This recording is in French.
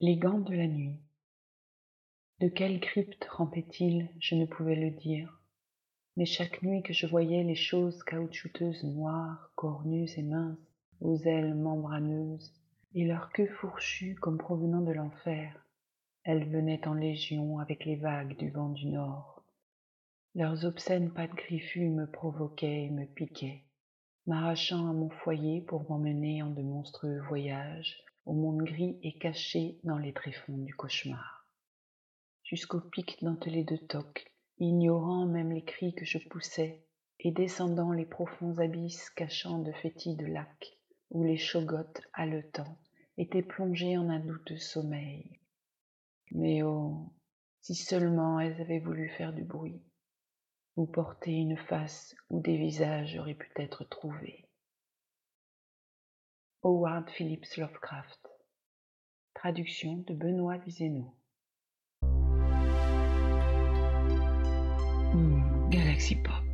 Les gants de la nuit. De quelle crypte rampaient-ils Je ne pouvais le dire. Mais chaque nuit que je voyais les choses caoutchouteuses noires, cornues et minces, aux ailes membraneuses, et leur queue fourchue comme provenant de l'enfer, elles venaient en légion avec les vagues du vent du nord. Leurs obscènes pattes griffues me provoquaient et me piquaient m'arrachant à mon foyer pour m'emmener en de monstrueux voyages au monde gris et caché dans les tréfonds du cauchemar. Jusqu'au pic dentelé de toc, ignorant même les cris que je poussais, et descendant les profonds abysses cachant de fétides lacs, où les chogottes haletants étaient plongées en un douteux sommeil. Mais oh, si seulement elles avaient voulu faire du bruit, ou porter une face où des visages auraient pu être trouvés. Howard Phillips Lovecraft. Traduction de Benoît Vizeno. Hmm, Galaxy Pop.